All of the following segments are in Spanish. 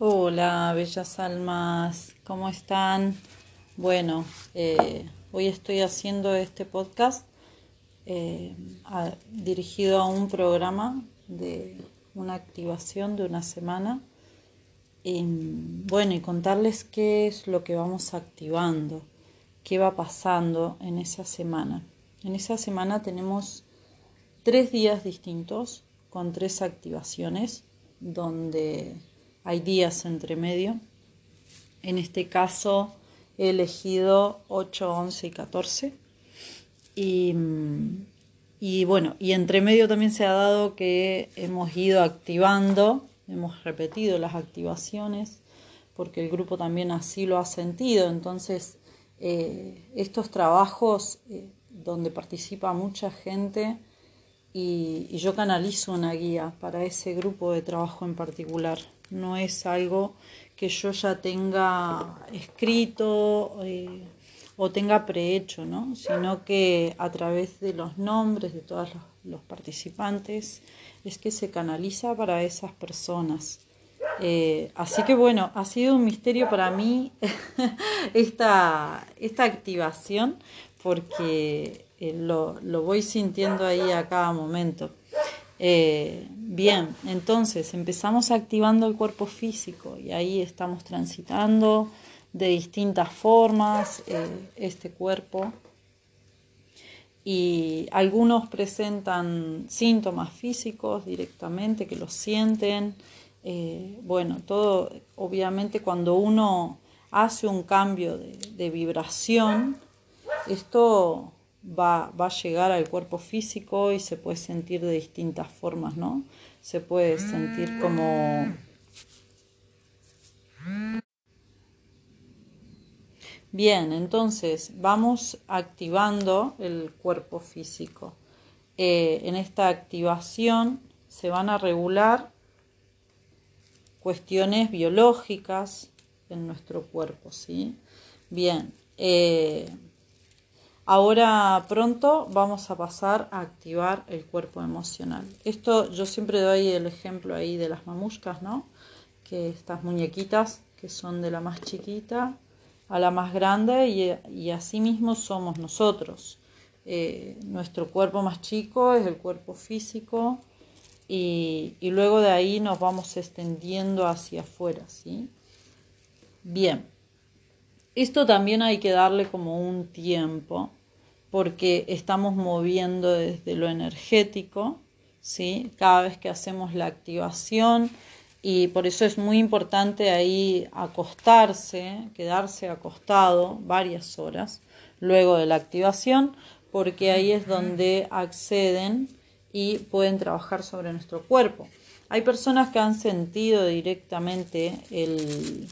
Hola, bellas almas, ¿cómo están? Bueno, eh, hoy estoy haciendo este podcast eh, dirigido a un programa de una activación de una semana. Y, bueno, y contarles qué es lo que vamos activando, qué va pasando en esa semana. En esa semana tenemos tres días distintos con tres activaciones donde hay días entre medio. En este caso he elegido 8, 11 y 14. Y, y bueno, y entre medio también se ha dado que hemos ido activando, hemos repetido las activaciones, porque el grupo también así lo ha sentido. Entonces, eh, estos trabajos eh, donde participa mucha gente, y, yo canalizo una guía para ese grupo de trabajo en particular. No es algo que yo ya tenga escrito eh, o tenga prehecho, ¿no? sino que a través de los nombres de todos los, participantes es que se canaliza para esas personas. Eh, así que bueno, ha sido un misterio para mí esta, esta activación porque eh, lo, lo, voy sintiendo ahí a cada momento. Eh, bien, entonces empezamos activando el cuerpo físico y ahí estamos transitando de distintas formas eh, este cuerpo y algunos presentan síntomas físicos directamente que los sienten. bueno, todo obviamente cuando uno hace un cambio de vibración, esto va, va, a llegar al cuerpo físico y se puede sentir de distintas formas, ¿no? Se puede sentir como... Bien, entonces vamos activando el cuerpo físico. Eh, en esta activación se van a regular cuestiones biológicas en nuestro cuerpo, ¿sí? Bien, eh, Ahora pronto vamos a pasar a activar el cuerpo emocional. Esto yo siempre doy el ejemplo ahí de las mamuscas, ¿no? Que estas muñequitas que son de la más chiquita a la más grande y, así mismo somos nosotros. Eh, nuestro cuerpo más chico es el cuerpo físico y, y, luego de ahí nos vamos extendiendo hacia afuera, ¿sí? Bien, esto también hay que darle como un tiempo porque estamos moviendo desde lo energético, ¿sí? Cada vez que hacemos la activación y por eso es muy importante ahí acostarse, quedarse acostado varias horas luego de la activación, porque ahí es donde acceden y pueden trabajar sobre nuestro cuerpo. Hay personas que han sentido directamente el,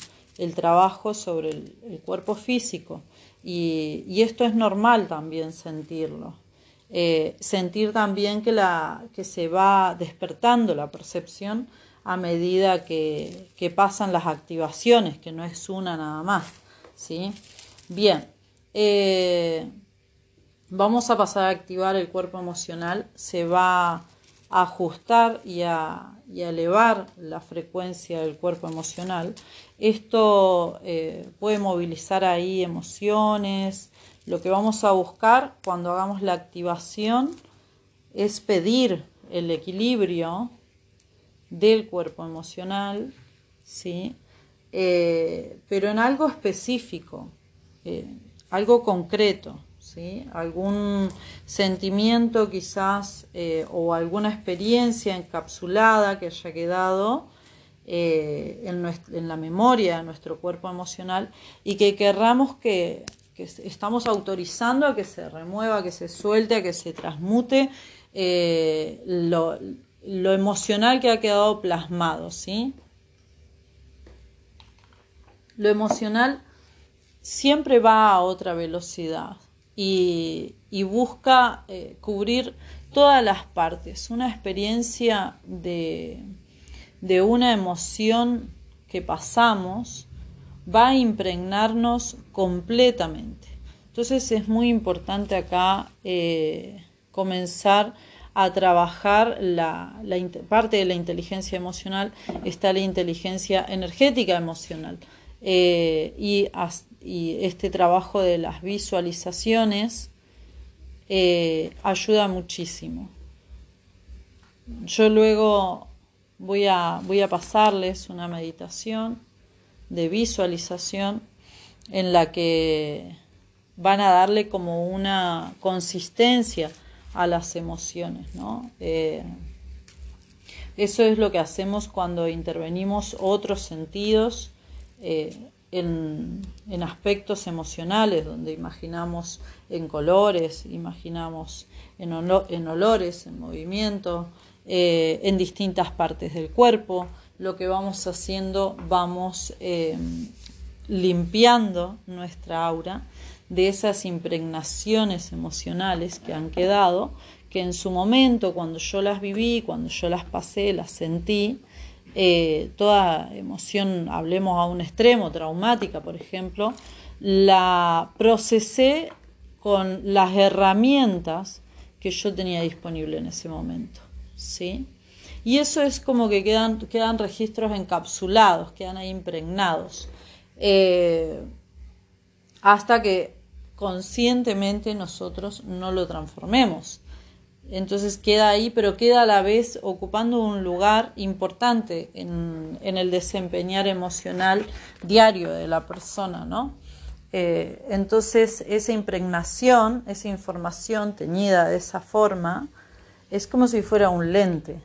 trabajo sobre el cuerpo físico y, esto es normal también sentirlo. Eh, sentir también que, la, que se va despertando la percepción a medida que, pasan las activaciones, que no es una nada más. ¿sí? Bien, eh, vamos a pasar a activar el cuerpo emocional, se va a ajustar y a, y elevar la frecuencia del cuerpo emocional. Esto eh, puede movilizar ahí emociones. Lo que vamos a buscar cuando hagamos la activación es pedir el equilibrio del cuerpo emocional, ¿sí? Eh, pero en algo específico, eh, algo concreto algún sentimiento quizás eh, o alguna experiencia encapsulada que haya quedado eh, en, la memoria de nuestro cuerpo emocional y que querramos que, estamos autorizando a que se remueva, que se suelte, a que se transmute eh, lo, lo, emocional que ha quedado plasmado, ¿sí? Lo emocional siempre va a otra velocidad y, busca eh, cubrir todas las partes, una experiencia de, de una emoción que pasamos va a impregnarnos completamente. Entonces es muy importante acá eh, comenzar a trabajar la, parte de la inteligencia emocional, está la inteligencia energética emocional. Eh, y, este trabajo de las visualizaciones eh, ayuda muchísimo. Yo luego voy a, voy a pasarles una meditación de visualización en la que van a darle como una consistencia a las emociones, ¿no? Eh, eso es lo que hacemos cuando intervenimos otros sentidos eh, en, aspectos emocionales, donde imaginamos en colores, imaginamos en, en olores, en movimiento, eh, en distintas partes del cuerpo. Lo que vamos haciendo, vamos limpiando nuestra aura de esas impregnaciones emocionales que han quedado, que en su momento, cuando yo las viví, cuando yo las pasé, las sentí, eh, toda emoción, hablemos a un extremo, traumática, por ejemplo, la procesé con las herramientas que yo tenía disponible en ese momento. ¿sí? Y eso es como que quedan, quedan registros encapsulados, quedan ahí impregnados. Eh, hasta que conscientemente nosotros no lo transformemos. Entonces queda ahí, pero queda a la vez ocupando un lugar importante en, el desempeñar emocional diario de la persona, ¿no? Eh, entonces esa impregnación, esa información teñida de esa forma, es como si fuera un lente.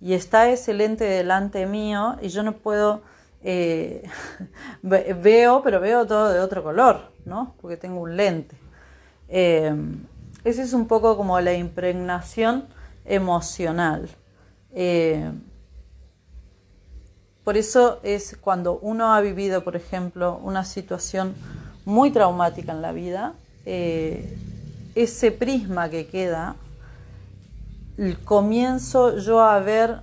Y está ese lente delante mío y yo no puedo eh, veo, pero veo todo de otro color, ¿no? Porque tengo un lente. Eh, ese es un poco como la impregnación emocional. Eh, por eso es cuando uno ha vivido, por ejemplo, una situación muy traumática en la vida, ese prisma que queda, comienzo yo a ver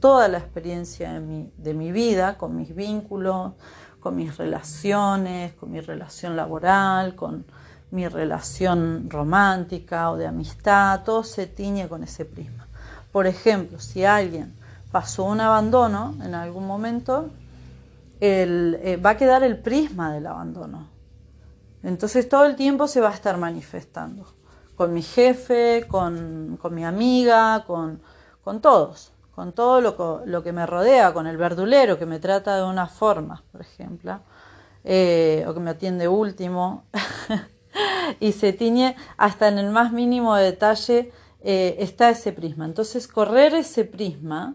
toda la experiencia de mi, de mi vida, con mis vínculos, con mis relaciones, con mi relación laboral, con mi relación romántica o de amistad, todo se tiñe con ese prisma. Por ejemplo, si alguien pasó un abandono en algún momento, eh, va a quedar el prisma del abandono. Entonces todo el tiempo se va a estar manifestando, con mi jefe, con, mi amiga, con, todos con todo lo, que me rodea, con el verdulero que me trata de una forma, por ejemplo, eh, o que me atiende último, y se tiñe hasta en el más mínimo detalle, eh, está ese prisma. Entonces, correr ese prisma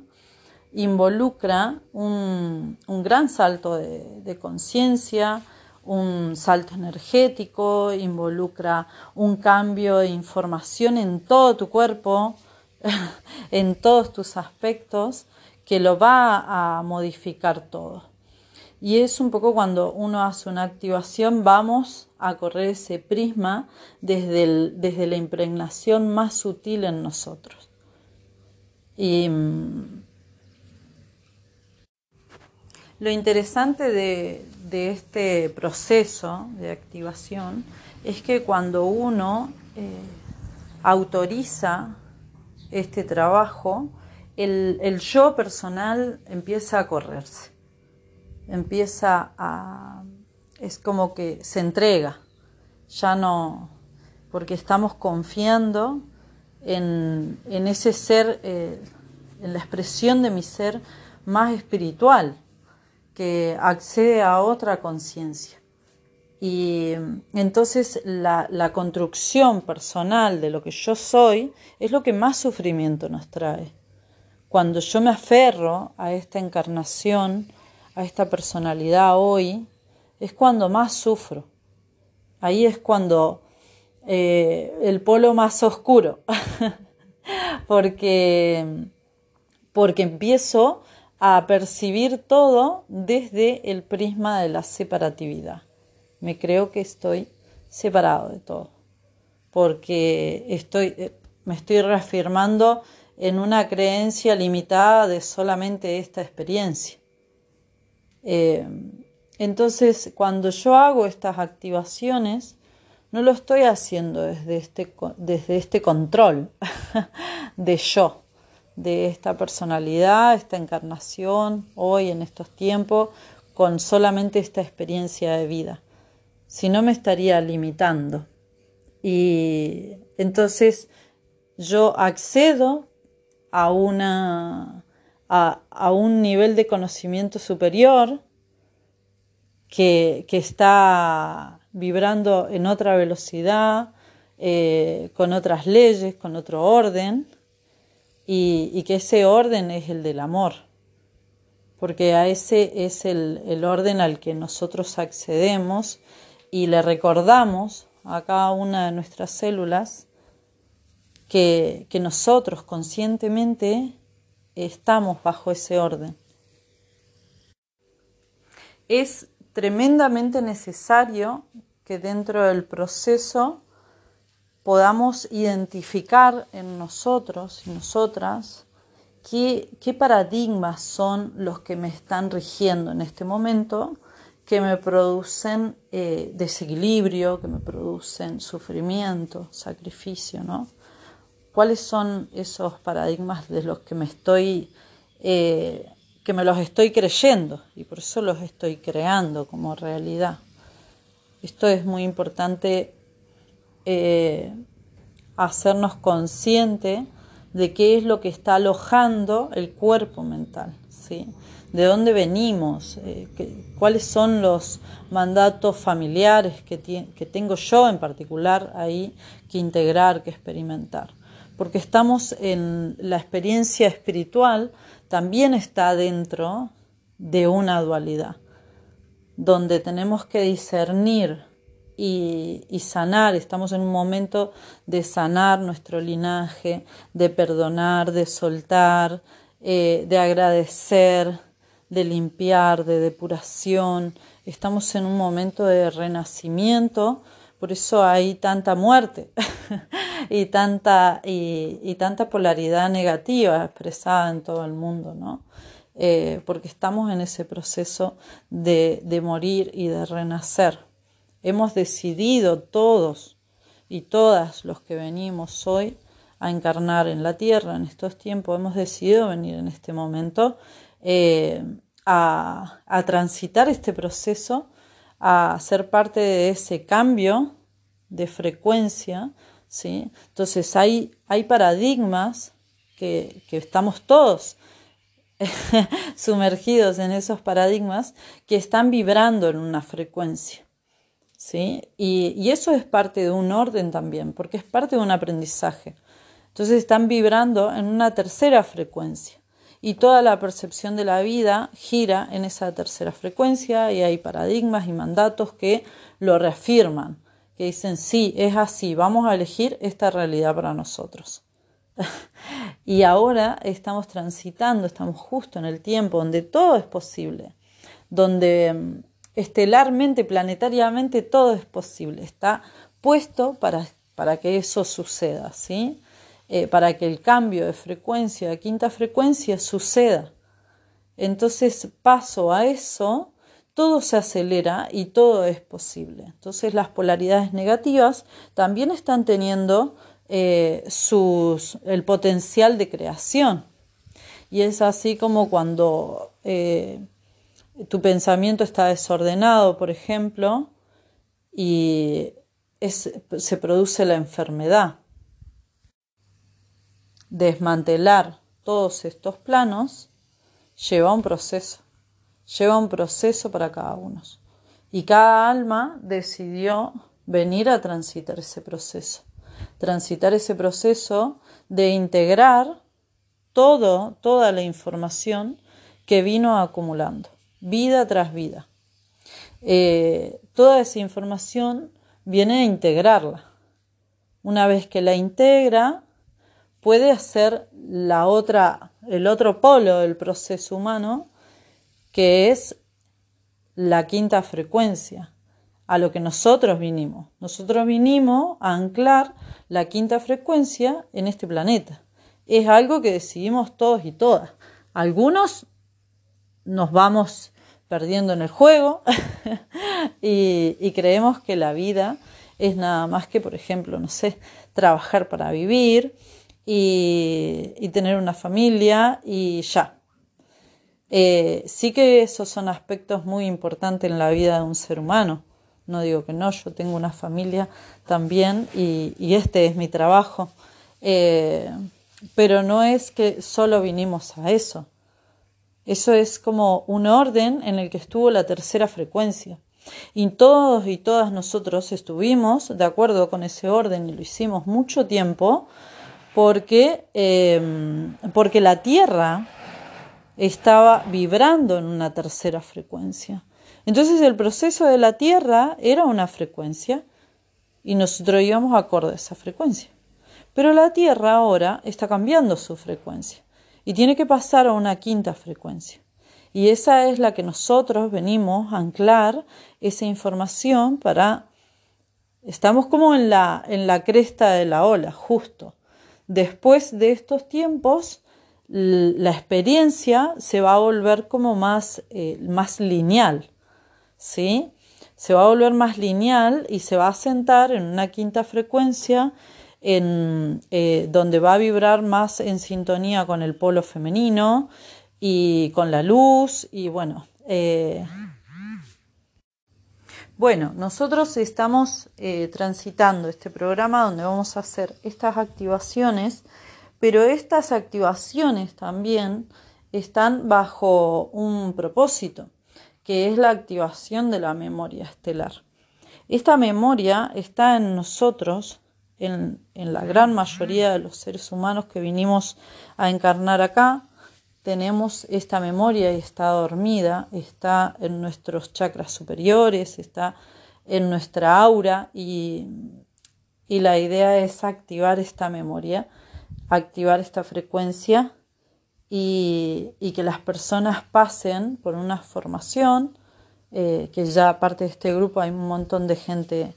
involucra un, gran salto de conciencia, un salto energético, involucra un cambio de información en todo tu cuerpo, en todos tus aspectos que lo va a modificar todo. Y es un poco cuando uno hace una activación, vamos a correr ese prisma desde, desde la impregnación más sutil en nosotros. Y mm, lo interesante de, este proceso de activación es que cuando uno eh, autoriza este trabajo, el, yo personal empieza a correrse, empieza a... es como que se entrega, ya no, porque estamos confiando en, ese ser, eh, en la expresión de mi ser más espiritual, que accede a otra conciencia. Y entonces la, construcción personal de lo que yo soy es lo que más sufrimiento nos trae. Cuando yo me aferro a esta encarnación, a esta personalidad hoy, es cuando más sufro. Ahí es cuando eh, el polo más oscuro, porque, porque empiezo a percibir todo desde el prisma de la separatividad me creo que estoy separado de todo, porque estoy, eh, me estoy reafirmando en una creencia limitada de solamente esta experiencia. Eh, entonces, cuando yo hago estas activaciones, no lo estoy haciendo desde este, desde este control de yo, de esta personalidad, esta encarnación, hoy en estos tiempos, con solamente esta experiencia de vida. Si no me estaría limitando. Y entonces yo accedo a, una, a, un nivel de conocimiento superior que, está vibrando en otra velocidad, eh, con otras leyes, con otro orden, y, que ese orden es el del amor, porque a ese es el, orden al que nosotros accedemos y le recordamos a cada una de nuestras células que, que nosotros conscientemente estamos bajo ese orden. Es tremendamente necesario que dentro del proceso podamos identificar en nosotros y nosotras qué, paradigmas son los que me están rigiendo en este momento, que me producen eh, desequilibrio, que me producen sufrimiento, sacrificio, ¿no? ¿Cuáles son esos paradigmas de los que me estoy, eh, que me los estoy creyendo y por eso los estoy creando como realidad? Esto es muy importante eh, hacernos consciente de qué es lo que está alojando el cuerpo mental, ¿sí? de dónde venimos, eh, cuáles son los mandatos familiares que, que tengo yo en particular ahí que integrar, que experimentar. Porque estamos en la experiencia espiritual, también está dentro de una dualidad, donde tenemos que discernir y, sanar. Estamos en un momento de sanar nuestro linaje, de perdonar, de soltar, eh, de agradecer, de limpiar, de depuración. Estamos en un momento de renacimiento, por eso hay tanta muerte y, tanta, y, tanta polaridad negativa expresada en todo el mundo, ¿no? Eh, porque estamos en ese proceso de, morir y de renacer. Hemos decidido todos y todas los que venimos hoy a encarnar en la tierra en estos tiempos, hemos decidido venir en este momento eh, a, transitar este proceso, a ser parte de ese cambio de frecuencia. ¿sí? Entonces hay, hay paradigmas que, que estamos todos sumergidos en esos paradigmas que están vibrando en una frecuencia. ¿sí? Y, eso es parte de un orden también, porque es parte de un aprendizaje. Entonces están vibrando en una tercera frecuencia y toda la percepción de la vida gira en esa tercera frecuencia y hay paradigmas y mandatos que lo reafirman, que dicen, sí, es así, vamos a elegir esta realidad para nosotros. y ahora estamos transitando, estamos justo en el tiempo donde todo es posible, donde estelarmente, planetariamente, todo es posible. Está puesto para, para que eso suceda, ¿sí? Eh, para que el cambio de frecuencia, de quinta frecuencia, suceda. Entonces, paso a eso, todo se acelera y todo es posible. Entonces, las polaridades negativas también están teniendo eh, sus, el potencial de creación. Y es así como cuando eh, tu pensamiento está desordenado, por ejemplo, y se produce la enfermedad. Desmantelar todos estos planos lleva un proceso, lleva un proceso para cada uno. Y cada alma decidió venir a transitar ese proceso, transitar ese proceso de integrar todo, toda la información que vino acumulando vida tras vida. Eh, toda esa información viene a integrarla. Una vez que la integra, puede hacer la otra, el otro polo del proceso humano, que es la quinta frecuencia, a lo que nosotros vinimos. Nosotros vinimos a anclar la quinta frecuencia en este planeta. Es algo que decidimos todos y todas. Algunos nos vamos perdiendo en el juego y, creemos que la vida es nada más que, por ejemplo, no sé, trabajar para vivir y, tener una familia y ya. Eh, sí que esos son aspectos muy importantes en la vida de un ser humano. No digo que no, yo tengo una familia también y, este es mi trabajo. Eh, pero no es que solo vinimos a eso. Eso es como un orden en el que estuvo la tercera frecuencia. Y todos y todas nosotros estuvimos de acuerdo con ese orden y lo hicimos mucho tiempo porque, em, porque la Tierra estaba vibrando en una tercera frecuencia. Entonces el proceso de la Tierra era una frecuencia y nosotros íbamos acorde a esa frecuencia. Pero la Tierra ahora está cambiando su frecuencia y tiene que pasar a una quinta frecuencia. Y esa es la que nosotros venimos a anclar esa información para... Estamos como en la, en la cresta de la ola, justo. Después de estos tiempos, la experiencia se va a volver como más, eh, más lineal, ¿sí? Se va a volver más lineal y se va a sentar en una quinta frecuencia en, eh, donde va a vibrar más en sintonía con el polo femenino y con la luz y bueno. Eh, bueno, nosotros estamos eh, transitando este programa donde vamos a hacer estas activaciones, pero estas activaciones también están bajo un propósito, que es la activación de la memoria estelar. Esta memoria está en nosotros en, la gran mayoría de los seres humanos que vinimos a encarnar acá, tenemos esta memoria y está dormida, está en nuestros chakras superiores, está en nuestra aura y, la idea es activar esta memoria, activar esta frecuencia y, que las personas pasen por una formación, eh, que ya aparte de este grupo hay un montón de gente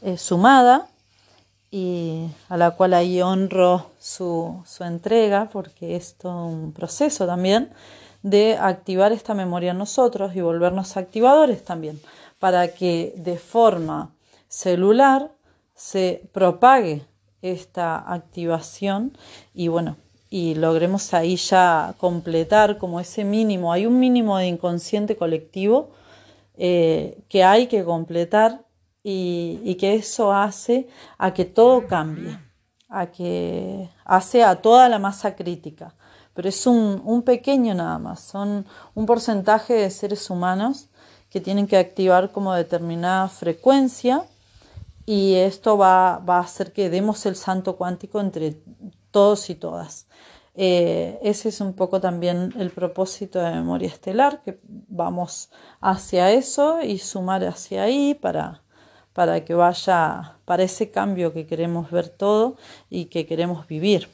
eh, sumada, y a la cual ahí honro su, su entrega porque es todo un proceso también de activar esta memoria en nosotros y volvernos activadores también para que de forma celular se propague esta activación y bueno y logremos ahí ya completar como ese mínimo. Hay un mínimo de inconsciente colectivo eh, que hay que completar y, que eso hace a que todo cambie, a que hace a toda la masa crítica. Pero es un, pequeño nada más, son un porcentaje de seres humanos que tienen que activar como determinada frecuencia y esto va, va, a hacer que demos el santo cuántico entre todos y todas. Eh, ese es un poco también el propósito de memoria estelar, que vamos hacia eso y sumar hacia ahí para, para que vaya para ese cambio que queremos ver todo y que queremos vivir.